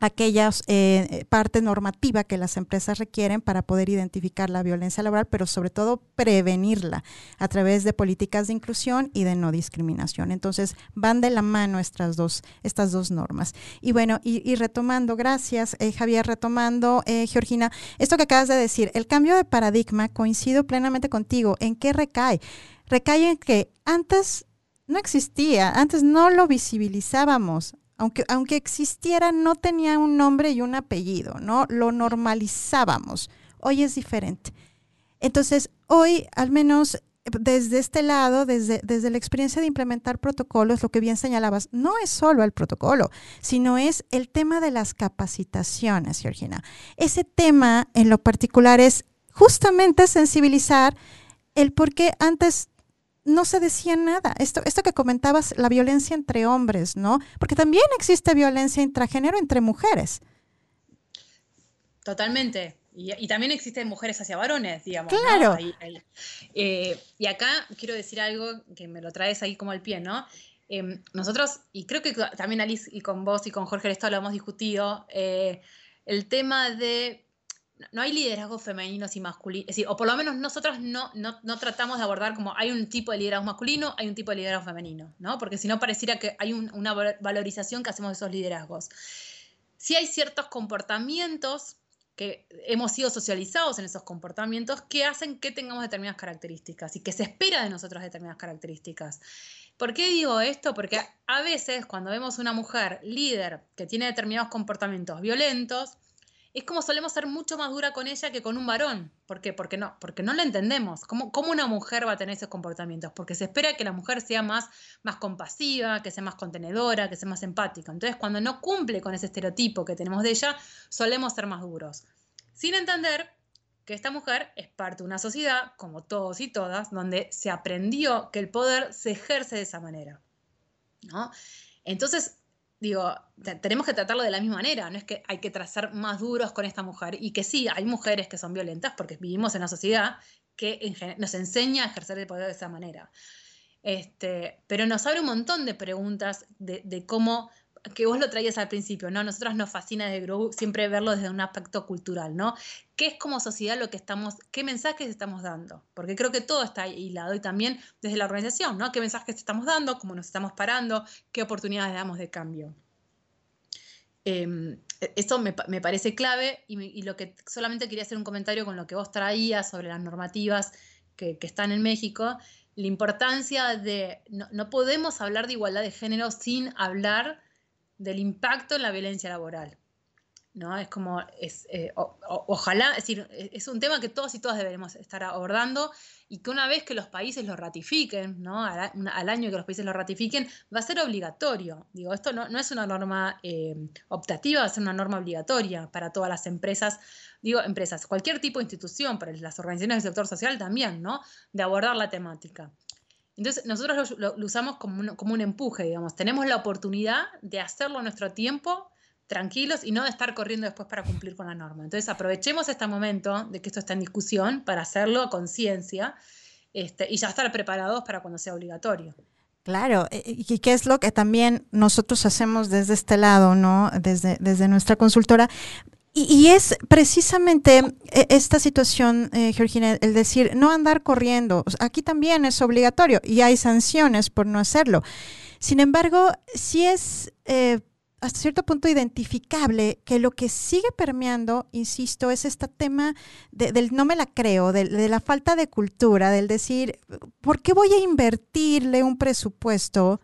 aquellas eh, parte normativa que las empresas requieren para poder identificar la violencia laboral, pero sobre todo prevenirla a través de políticas de inclusión y de no discriminación. Entonces, van de la mano estas dos, estas dos normas. Y bueno, y, retomando, gracias eh, Javier, retomando, eh, Georgina, esto que acabas de decir, el cambio de paradigma, coincido plenamente contigo, ¿en qué recae? Recae en que antes no existía, antes no lo visibilizábamos, aunque, aunque existiera, no tenía un nombre y un apellido, ¿no? Lo normalizábamos. Hoy es diferente. Entonces, hoy, al menos desde este lado, desde, desde la experiencia de implementar protocolos, lo que bien señalabas, no es solo el protocolo, sino es el tema de las capacitaciones, Georgina. Ese tema en lo particular es justamente sensibilizar el por qué antes no se decía nada. Esto, esto que comentabas, la violencia entre hombres, ¿no? Porque también existe violencia intragénero entre mujeres. Totalmente. Y, también existen mujeres hacia varones, digamos. Claro. Eh, y acá quiero decir algo que me lo traes ahí como al pie, ¿no? Em, nosotros, y creo que también Alice y con vos y con Jorge esto lo hemos discutido, eh, el tema de no hay liderazgos femeninos y masculinos, es decir, o por lo menos nosotros no, no, tratamos de abordar como hay un tipo de liderazgo masculino, hay un tipo de liderazgo femenino, ¿no? Porque si no pareciera que hay una valorización que hacemos de esos liderazgos. Sí hay ciertos comportamientos que hemos sido socializados en esos comportamientos que hacen que tengamos determinadas características y que se espera de nosotros determinadas características. ¿Por qué digo esto? Porque a veces cuando vemos una mujer líder que tiene determinados comportamientos violentos, es como solemos ser mucho más dura con ella que con un varón. ¿Por qué? Porque no, porque no la entendemos. ¿Cómo, ¿Cómo, una mujer va a tener esos comportamientos? Porque se espera que la mujer sea más, más compasiva, que sea más contenedora, que sea más empática. Entonces, cuando no cumple con ese estereotipo que tenemos de ella, solemos ser más duros. Sin entender que esta mujer es parte de una sociedad, como todos y todas, donde se aprendió que el poder se ejerce de esa manera. ¿no? Entonces, digo, tenemos que tratarlo de la misma manera, no es que hay que trazar más duros con esta mujer y que sí, hay mujeres que son violentas porque vivimos en una sociedad que nos enseña a ejercer el poder de esa manera. Este, pero nos abre un montón de preguntas de, cómo, que vos lo traías al principio, ¿no? Nosotros nos fascina desde Grow siempre verlo desde un aspecto cultural, ¿no? ¿Qué es como sociedad lo que estamos, qué mensajes estamos dando? Porque creo que todo está hilado y también desde la organización, ¿no? ¿Qué mensajes estamos dando? ¿Cómo nos estamos parando? ¿Qué oportunidades damos de cambio? Eh, esto me, parece clave y, lo que solamente quería hacer un comentario con lo que vos traías sobre las normativas que, están en México, la importancia de, no, no, podemos hablar de igualdad de género sin hablar del impacto en la violencia laboral. ¿no? Es como, es, eh, ojalá, es decir, e, es un tema que todos y todas debemos estar abordando y que una vez que los países lo ratifiquen, ¿no? Al, año que los países lo ratifiquen, va a ser obligatorio. Digo, esto no, es una norma eh, optativa, va a ser una norma obligatoria para todas las empresas, digo, empresas, cualquier tipo de institución, para las organizaciones del sector social también, ¿no? De abordar la temática. Entonces, nosotros lo, usamos como un, como un empuje, digamos. Tenemos la oportunidad de hacerlo a nuestro tiempo tranquilos y no de estar corriendo después para cumplir con la norma. Entonces aprovechemos este momento de que esto está en discusión para hacerlo a conciencia este, y ya estar preparados para cuando sea obligatorio. Claro, eh, y qué es lo que también nosotros hacemos desde este lado, ¿no? Desde, desde nuestra consultora. Y, es precisamente eh, esta situación, eh, Georgina, el decir, no andar corriendo. Aquí también es obligatorio y hay sanciones por no hacerlo. Sin embargo, sí es hasta cierto punto identificable que lo que sigue permeando, insisto, es este tema del no me la creo, de, de, la falta de cultura, del decir, ¿por qué voy a invertirle un presupuesto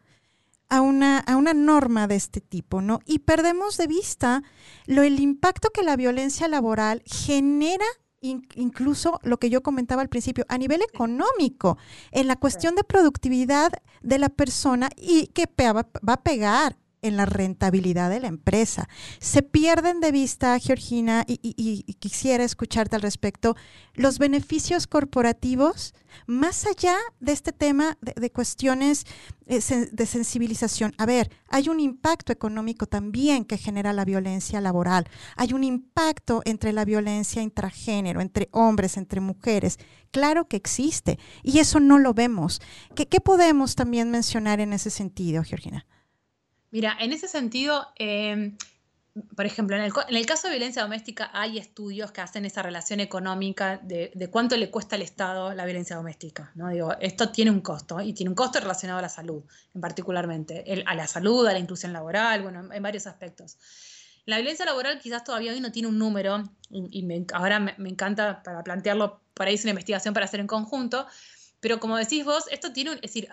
a una, a una norma de este tipo? ¿no? Y perdemos de vista lo, el impacto que la violencia laboral genera incluso lo que yo comentaba al principio, a nivel económico, en la cuestión de productividad de la persona y que va a pegar en la rentabilidad de la empresa. Se pierden de vista, Georgina, y, quisiera escucharte al respecto, los beneficios corporativos, más allá de este tema de, cuestiones eh, de sensibilización. A ver, hay un impacto económico también que genera la violencia laboral. Hay un impacto entre la violencia intragénero, entre hombres, entre mujeres. Claro que existe y eso no lo vemos. ¿Qué, qué podemos también mencionar en ese sentido, Georgina? Mira, en ese sentido, em, por ejemplo, en el, caso de violencia doméstica hay estudios que hacen esa relación económica de, cuánto le cuesta al Estado la violencia doméstica. ¿no? Digo, esto tiene un costo y tiene un costo relacionado a la salud, en particularmente, a la salud, a la inclusión laboral, bueno, en varios aspectos. La violencia laboral quizás todavía hoy no tiene un número, y, ahora me, me, encanta para plantearlo, para irse una investigación para hacer en conjunto, pero como decís vos, esto tiene, un, es decir,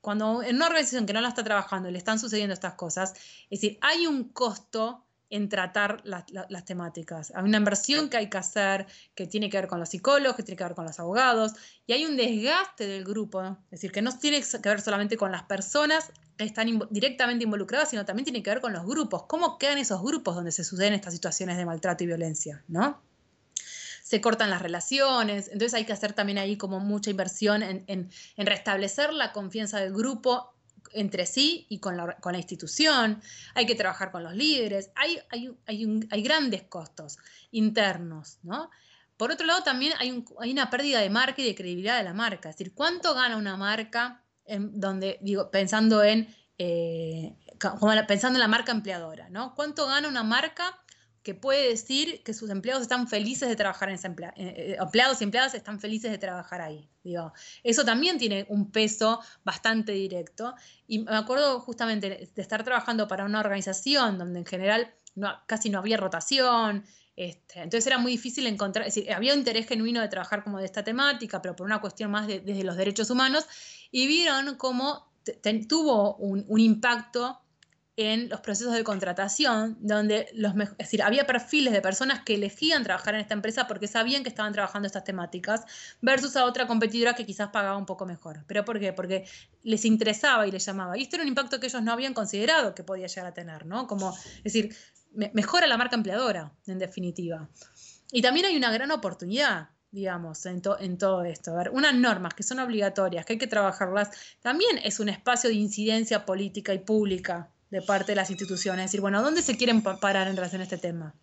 cuando en una organización que no la está trabajando le están sucediendo estas cosas, es decir, hay un costo en tratar las temáticas. Hay una inversión que hay que hacer que tiene que ver con los psicólogos, que tiene que ver con los abogados, y hay un desgaste del grupo, es decir, que no tiene que ver solamente con las personas que están directamente involucradas, sino también tiene que ver con los grupos. ¿Cómo quedan esos grupos donde se suceden estas situaciones de maltrato y violencia? ¿no? Se cortan las relaciones, entonces hay que hacer también ahí como mucha inversión en, restablecer la confianza del grupo entre sí y con la, institución, hay que trabajar con los líderes, hay, hay, grandes costos internos, ¿no? Por otro lado, también hay, una pérdida de marca y de credibilidad de la marca, es decir, ¿cuánto gana una marca en donde, digo, pensando en, eh, pensando en la marca empleadora, ¿no? ¿Cuánto gana una marca que puede decir que sus empleados están felices de trabajar en esa emplea eh, eh, empleados y empleadas están felices de trabajar ahí. Digo, eso también tiene un peso bastante directo. Y me acuerdo justamente de estar trabajando para una organización donde en general casi no había rotación. Este, entonces era muy difícil encontrar, es decir, había un interés genuino de trabajar como de esta temática, pero por una cuestión más de, desde los derechos humanos, y vieron cómo tuvo un impacto en los procesos de contratación, donde los, es decir, había perfiles de personas que elegían trabajar en esta empresa porque sabían que estaban trabajando estas temáticas, versus a otra competidora que quizás pagaba un poco mejor. ¿Pero por qué? Porque les interesaba y les llamaba. Y esto era un impacto que ellos no habían considerado que podía llegar a tener, ¿no? Como, es decir, mejora la marca empleadora, en definitiva. Y también hay una gran oportunidad digamos, en, en, todo esto. A ver, unas normas que son obligatorias, que hay que trabajarlas, también es un espacio de incidencia política y pública de parte de las instituciones. Es decir, bueno, ¿dónde se quieren parar en relación a este tema?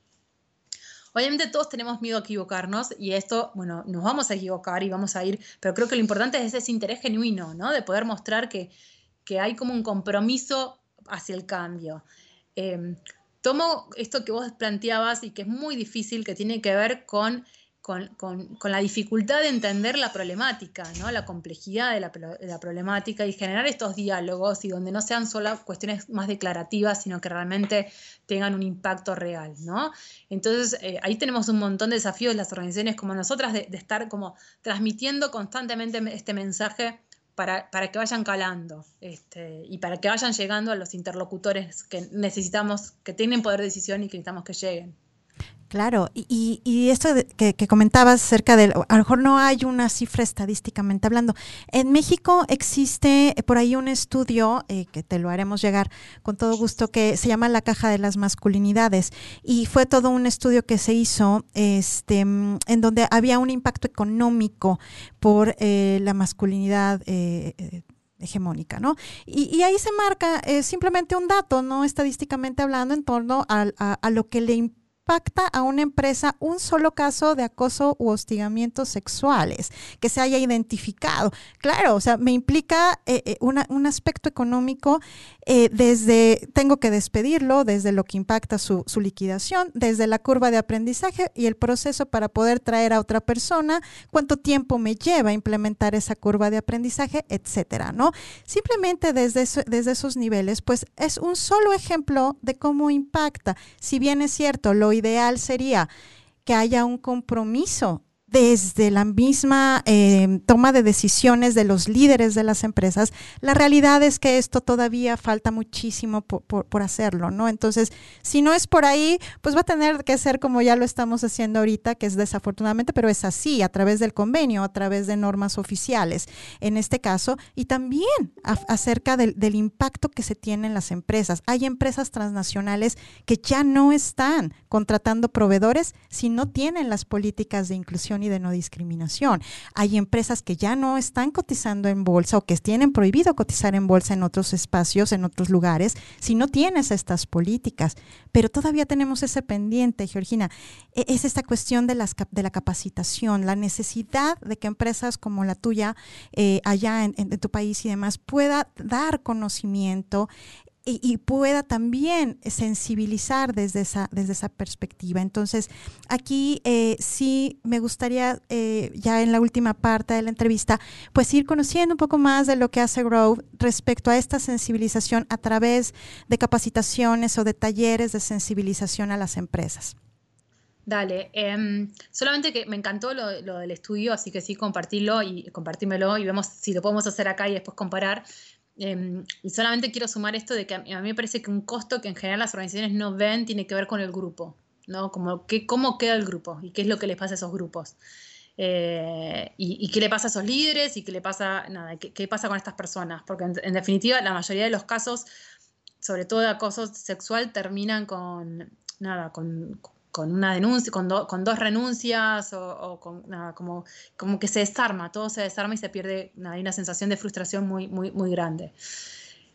Obviamente todos tenemos miedo a equivocarnos y esto, bueno, nos vamos a equivocar y vamos a ir, pero creo que lo importante es ese interés genuino, ¿no? De poder mostrar que, hay como un compromiso hacia el cambio. Em, tomo esto que vos planteabas y que es muy difícil, que tiene que ver con con, la dificultad de entender la problemática, ¿no? la complejidad de la, problemática y generar estos diálogos y donde no sean solo cuestiones más declarativas, sino que realmente tengan un impacto real. ¿no? Entonces, eh, ahí tenemos un montón de desafíos de las organizaciones como nosotras de, estar como transmitiendo constantemente este mensaje para, que vayan calando este, y para que vayan llegando a los interlocutores que necesitamos, que tienen poder de decisión y que necesitamos que lleguen. Claro, y, y, esto que, comentabas acerca del, a lo mejor no hay una cifra estadísticamente hablando. En México existe por ahí un estudio, eh, que te lo haremos llegar con todo gusto, que se llama La Caja de las Masculinidades. Y fue todo un estudio que se hizo este, en donde había un impacto económico por eh, la masculinidad. Eh, hegemónica, ¿no? Y, ahí se marca simplemente un dato, no estadísticamente hablando, en torno a, a lo que le impacta impacta a una empresa un solo caso de acoso u hostigamientos sexuales que se haya identificado. Claro, o sea, me implica eh, eh, un aspecto económico eh, desde, tengo que despedirlo, desde lo que impacta su, su, liquidación, desde la curva de aprendizaje y el proceso para poder traer a otra persona, cuánto tiempo me lleva implementar esa curva de aprendizaje, etcétera, ¿no? Simplemente desde, desde esos niveles, pues es un solo ejemplo de cómo impacta. Si bien es cierto, lo ideal sería que haya un compromiso desde la misma eh, toma de decisiones de los líderes de las empresas, la realidad es que esto todavía falta muchísimo por, hacerlo, ¿no? Entonces, si no es por ahí, pues va a tener que ser como ya lo estamos haciendo ahorita, que es desafortunadamente, pero es así, a través del convenio, a través de normas oficiales, en este caso, y también acerca del, del impacto que se tiene en las empresas. Hay empresas transnacionales que ya no están contratando proveedores si no tienen las políticas de inclusión y de no discriminación. Hay empresas que ya no están cotizando en bolsa o que tienen prohibido cotizar en bolsa en otros espacios, en otros lugares, si no tienes estas políticas. Pero todavía tenemos ese pendiente, Georgina. E, es esta cuestión de, las, de la capacitación, la necesidad de que empresas como la tuya, eh, allá en, tu país y demás, pueda dar conocimiento y, pueda también sensibilizar desde esa, desde esa perspectiva. Entonces, aquí eh, sí me gustaría, eh, ya en la última parte de la entrevista, pues ir conociendo un poco más de lo que hace Grow respecto a esta sensibilización a través de capacitaciones o de talleres de sensibilización a las empresas. Dale, em, solamente que me encantó lo, lo, del estudio, así que sí, compartirlo y compartímelo y vemos si lo podemos hacer acá y después comparar. Em, y solamente quiero sumar esto de que a mí, me parece que un costo que en general las organizaciones no ven tiene que ver con el grupo, ¿no? Como que, cómo queda el grupo y qué es lo que les pasa a esos grupos. Eh, y, qué le pasa a esos líderes y qué le pasa, nada, qué, pasa con estas personas. Porque en, definitiva la mayoría de los casos, sobre todo de acoso sexual, terminan con, nada, con una denuncia, con, con dos renuncias o, con nada, como, como que se desarma, todo se desarma y se pierde, hay una sensación de frustración muy, muy, muy grande.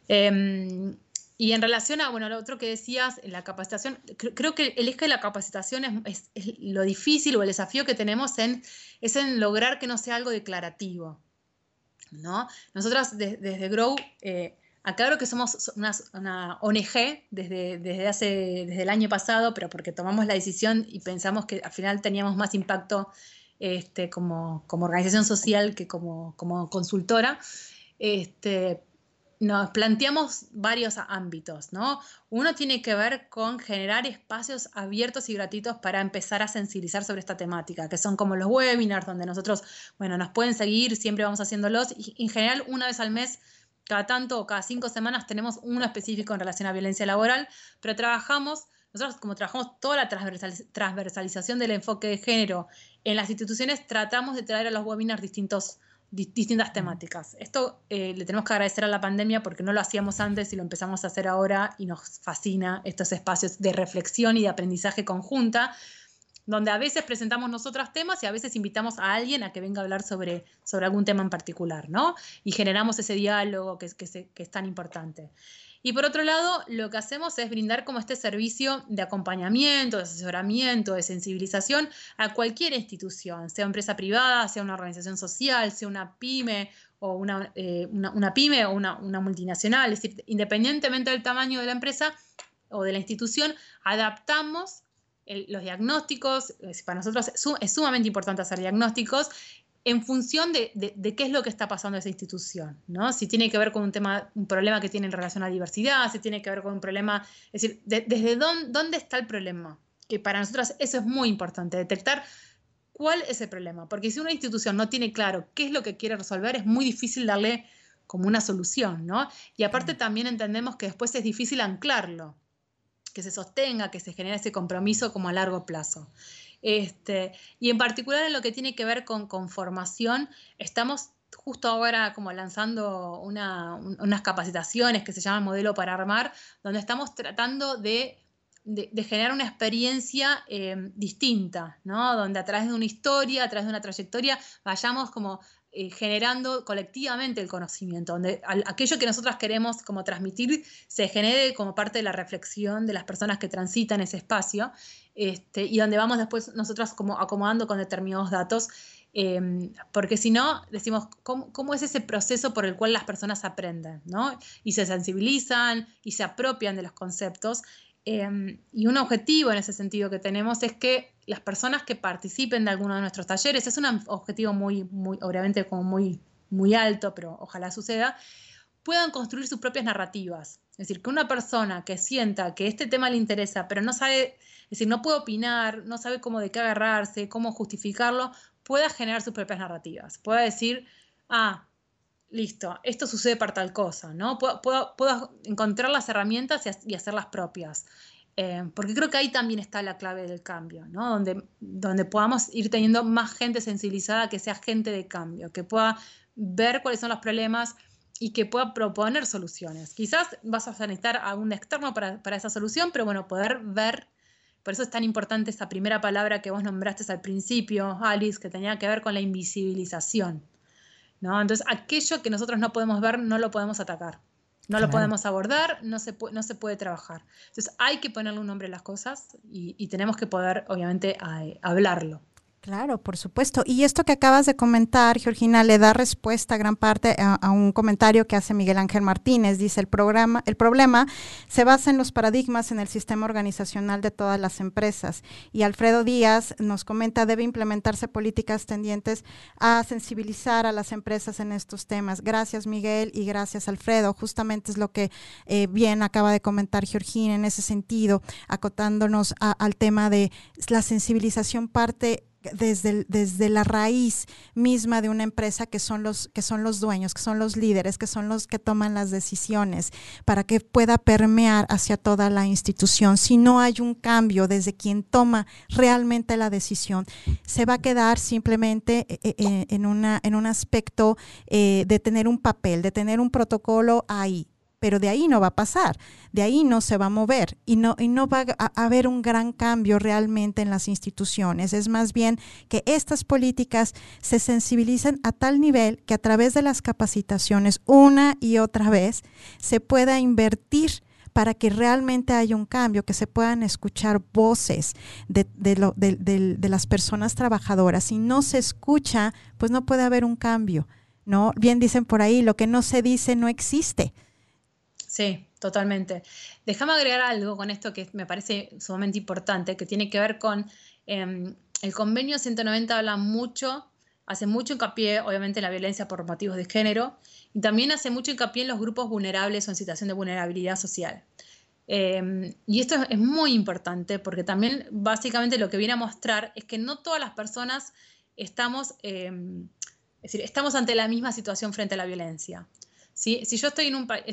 Em, y en relación a, bueno, lo otro que decías, la capacitación, creo, que el eje de la capacitación es, lo difícil o el desafío que tenemos en, es en lograr que no sea algo declarativo. ¿no? Nosotras desde Grow eh, Acá creo que somos una, ONG desde, desde, hace, desde el año pasado, pero porque tomamos la decisión y pensamos que al final teníamos más impacto este, como, como organización social que como, como consultora. Este, nos planteamos varios ámbitos, ¿no? Uno tiene que ver con generar espacios abiertos y gratuitos para empezar a sensibilizar sobre esta temática, que son como los webinars, donde nosotros, bueno, nos pueden seguir, siempre vamos haciéndolos, y en general una vez al mes cada tanto o cada cinco semanas tenemos uno específico en relación a violencia laboral, pero trabajamos, nosotros como trabajamos toda la transversalización del enfoque de género en las instituciones, tratamos de traer a los webinars distintos, distintas temáticas. Esto eh, le tenemos que agradecer a la pandemia porque no lo hacíamos antes y lo empezamos a hacer ahora y nos fascina estos espacios de reflexión y de aprendizaje conjunta donde a veces presentamos nosotros temas y a veces invitamos a alguien a que venga a hablar sobre, sobre algún tema en particular, ¿no? Y generamos ese diálogo que, que, que es tan importante. Y por otro lado, lo que hacemos es brindar como este servicio de acompañamiento, de asesoramiento, de sensibilización a cualquier institución, sea empresa privada, sea una organización social, sea una pyme o una, eh, una, pyme o una, una, multinacional. Es decir, independientemente del tamaño de la empresa o de la institución, adaptamos los diagnósticos, para nosotros es, sumamente importante hacer diagnósticos en función de, qué es lo que está pasando en esa institución, ¿no? Si tiene que ver con un tema, un problema que tiene en relación a diversidad, si tiene que ver con un problema, es decir, desde dónde, dónde está el problema, que para nosotros eso es muy importante, detectar cuál es el problema, porque si una institución no tiene claro qué es lo que quiere resolver, es muy difícil darle como una solución, ¿no? Y aparte también entendemos que después es difícil anclarlo, que se sostenga, que se genere ese compromiso como a largo plazo. Este, y en particular en lo que tiene que ver con, con formación, estamos justo ahora como lanzando unas capacitaciones que se llaman Modelo para Armar, donde estamos tratando de, generar una experiencia eh, distinta, ¿no? Donde a través de una historia, a través de una trayectoria, vayamos como eh, generando colectivamente el conocimiento, donde aquello que nosotras queremos como transmitir se genere como parte de la reflexión de las personas que transitan ese espacio, este, y donde vamos después nosotras como acomodando con determinados datos Em, porque si no, decimos, ¿cómo, es ese proceso por el cual las personas aprenden? ¿no? Y se sensibilizan y se apropian de los conceptos. Em, y un objetivo en ese sentido que tenemos es que las personas que participen de alguno de nuestros talleres, es un objetivo muy, muy obviamente como muy, muy alto, pero ojalá suceda, puedan construir sus propias narrativas. Es decir, que una persona que sienta que este tema le interesa, pero no sabe, es decir, no puede opinar, no sabe cómo de qué agarrarse, cómo justificarlo, pueda generar sus propias narrativas, pueda decir, ah, listo, esto sucede por tal cosa, ¿no? Puedo, encontrar las herramientas y, hacerlas propias. Eh, porque creo que ahí también está la clave del cambio, ¿no? Donde, donde podamos ir teniendo más gente sensibilizada, que sea gente de cambio, que pueda ver cuáles son los problemas y que pueda proponer soluciones. Quizás vas a necesitar a un externo para, para esa solución, pero bueno, poder ver por eso es tan importante esa primera palabra que vos nombraste al principio, Alice, que tenía que ver con la invisibilización. ¿no? Entonces, aquello que nosotros no podemos ver, no lo podemos atacar. No lo podemos abordar, no se, no se puede trabajar. Entonces, hay que ponerle un nombre a las cosas y, y tenemos que poder, obviamente, hablarlo. Claro, por supuesto. Y esto que acabas de comentar, Georgina, le da respuesta a gran parte a, un comentario que hace Miguel Ángel Martínez. Dice, el, programa, el problema se basa en los paradigmas en el sistema organizacional de todas las empresas. Y Alfredo Díaz nos comenta, debe implementarse políticas tendientes a sensibilizar a las empresas en estos temas. Gracias, Miguel, y gracias, Alfredo. Justamente es lo que eh, bien acaba de comentar Georgina en ese sentido, acotándonos al tema de la sensibilización parte desde, desde la raíz misma de una empresa que son, los, que son los dueños, que son los líderes, que son los que toman las decisiones, para que pueda permear hacia toda la institución. Si no hay un cambio desde quien toma realmente la decisión, se va a quedar simplemente eh, eh, eh, en, una, en un aspecto de tener un papel, de tener un protocolo ahí pero de ahí no va a pasar, de ahí no se va a mover y no, y no va a, haber un gran cambio realmente en las instituciones. Es más bien que estas políticas se sensibilicen a tal nivel que a través de las capacitaciones una y otra vez se pueda invertir para que realmente haya un cambio, que se puedan escuchar voces de, de, las personas trabajadoras. Si no se escucha, pues no puede haber un cambio. ¿no? Bien dicen por ahí, lo que no se dice no existe. Sí, totalmente. Déjame agregar algo con esto que me parece sumamente importante, que tiene que ver con em, el convenio 190 habla mucho, hace mucho hincapié, obviamente, en la violencia por motivos de género, y también hace mucho hincapié en los grupos vulnerables o en situación de vulnerabilidad social. Em, y esto es muy importante porque también básicamente lo que viene a mostrar es que no todas las personas estamos, em, es decir, estamos ante la misma situación frente a la violencia. Si yo estoy en un país,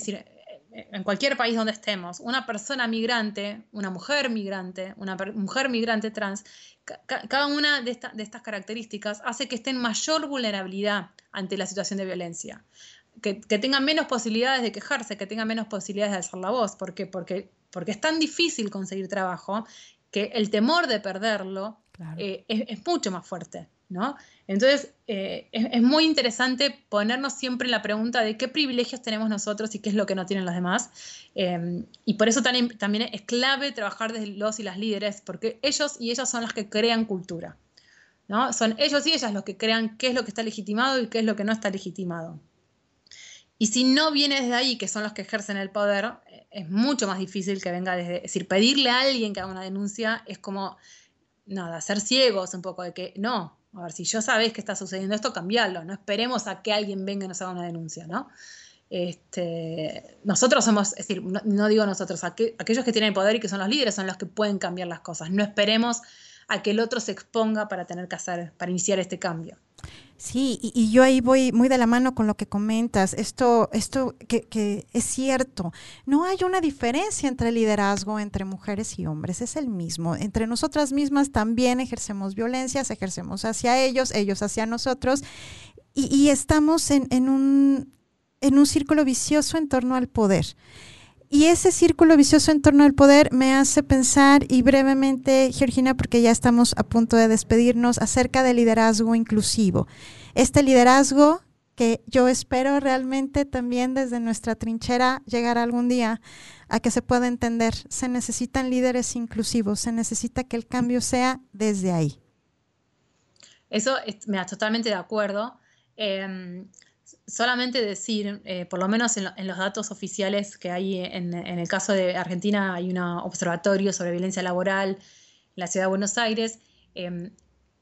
en cualquier país donde estemos, una persona migrante, una mujer migrante, una mujer migrante trans, cada una de, de, estas características hace que esté en mayor vulnerabilidad ante la situación de violencia, que, tengan menos posibilidades de quejarse, que tengan menos posibilidades de alzar la voz. ¿Por qué? Porque, porque es tan difícil conseguir trabajo que el temor de perderlo eh, es, mucho más fuerte. ¿No? Entonces, eh, es, muy interesante ponernos siempre la pregunta de qué privilegios tenemos nosotros y qué es lo que no tienen los demás. Em, y por eso también es clave trabajar desde los y las líderes, porque ellos y ellas son las que crean cultura. ¿no? Son ellos y ellas los que crean qué es lo que está legitimado y qué es lo que no está legitimado. Y si no viene desde ahí, que son los que ejercen el poder, es mucho más difícil que venga desde... Es decir, pedirle a alguien que haga una denuncia es como, nada, ser ciegos un poco de que no, a ver, si yo sabés que está sucediendo esto, cambiarlo. No esperemos a que alguien venga y nos haga una denuncia, ¿no? Este, nosotros somos, es decir, no, digo nosotros, aquellos que tienen poder y que son los líderes son los que pueden cambiar las cosas. No esperemos a que el otro se exponga para tener que hacer, para iniciar este cambio. Sí, y, yo ahí voy muy de la mano con lo que comentas. Esto, esto que, es cierto. No hay una diferencia entre liderazgo entre mujeres y hombres, es el mismo. Entre nosotras mismas también ejercemos violencias, ejercemos hacia ellos, ellos hacia nosotros, y, estamos en, en, un, en un círculo vicioso en torno al poder. Y ese círculo vicioso en torno al poder me hace pensar, y brevemente, Georgina, porque ya estamos a punto de despedirnos, acerca del liderazgo inclusivo. Este liderazgo que yo espero realmente también desde nuestra trinchera llegar algún día a que se pueda entender. Se necesitan líderes inclusivos, se necesita que el cambio sea desde ahí. Eso me da totalmente de acuerdo. Em, solamente decir, eh, por lo menos en, los datos oficiales que hay en, el caso de Argentina, hay un observatorio sobre violencia laboral en la ciudad de Buenos Aires. Em,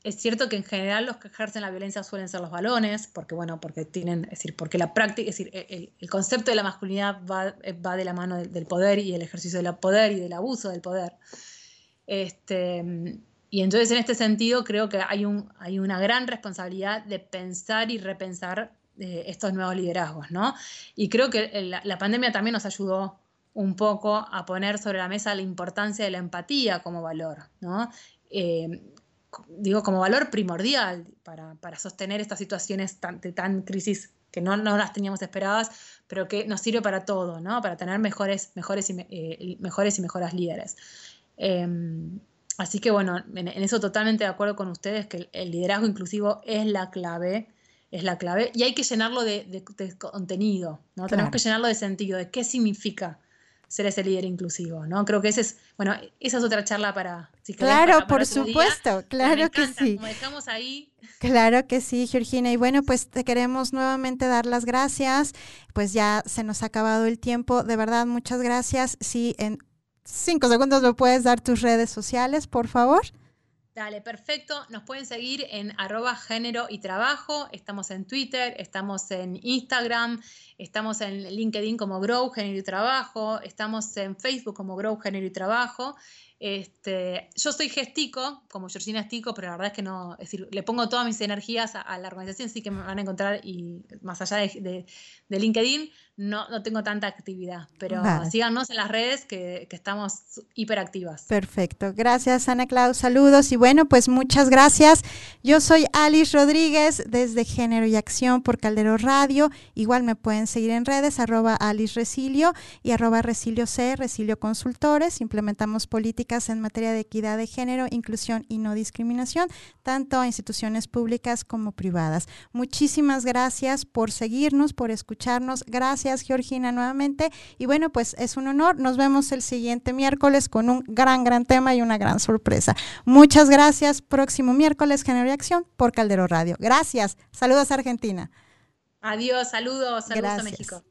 es cierto que en general los que ejercen la violencia suelen ser los balones, porque bueno, porque tienen, es decir, porque la práctica, es decir, el, concepto de la masculinidad va, va de la mano del, poder y el ejercicio del poder y del abuso del poder. Este, y entonces en este sentido creo que hay, un, hay una gran responsabilidad de pensar y repensar estos nuevos liderazgos, ¿no? Y creo que la, pandemia también nos ayudó un poco a poner sobre la mesa la importancia de la empatía como valor, ¿no? Eh, digo, como valor primordial para, sostener estas situaciones tan, de tan crisis que no, no, las teníamos esperadas, pero que nos sirve para todo, ¿no? Para tener mejores, mejores, y, eh, mejores y mejoras líderes. Em, así que bueno, en, eso totalmente de acuerdo con ustedes, que el liderazgo inclusivo es la clave es la clave. Y hay que llenarlo de, contenido, ¿no? Tenemos que llenarlo de sentido, de qué significa ser ese líder inclusivo, ¿no? Creo que ese es, bueno, esa es otra charla para... claro, por supuesto, claro que sí. Como dejamos ahí. Claro que sí, Georgina. Y bueno, pues te queremos nuevamente dar las gracias. Pues ya se nos ha acabado el tiempo. De verdad, muchas gracias. Sí, en cinco segundos me puedes dar tus redes sociales, por favor. Dale, perfecto. Nos pueden seguir en arroba género y trabajo. Estamos en Twitter, estamos en Instagram, estamos en LinkedIn como Grow Género y Trabajo, estamos en Facebook como Grow Género y Trabajo. Este, yo soy gestico, como Georgina Estico, pero la verdad es que no, es decir, le pongo todas mis energías a, la organización, así que me van a encontrar y más allá de, LinkedIn, no, no, tengo tanta actividad, pero síganos en las redes que, que, estamos hiperactivas. Perfecto, gracias Ana Claus, saludos. Y bueno, pues muchas gracias. Yo soy Alice Rodríguez desde Género y Acción por Caldero Radio, igual me pueden seguir en redes, arroba Alice Resilio y arroba Resilio C, Resilio Consultores, implementamos políticas en materia de equidad de género, inclusión y no discriminación, tanto a instituciones públicas como privadas. Muchísimas gracias por seguirnos, por escucharnos. Gracias, Georgina, nuevamente. Y bueno, pues es un honor. Nos vemos el siguiente miércoles con un gran, gran tema y una gran sorpresa. Muchas gracias. Próximo miércoles, Género y Acción por Caldero Radio. Gracias. Saludos, Argentina. Adiós, saludos, saludos a México.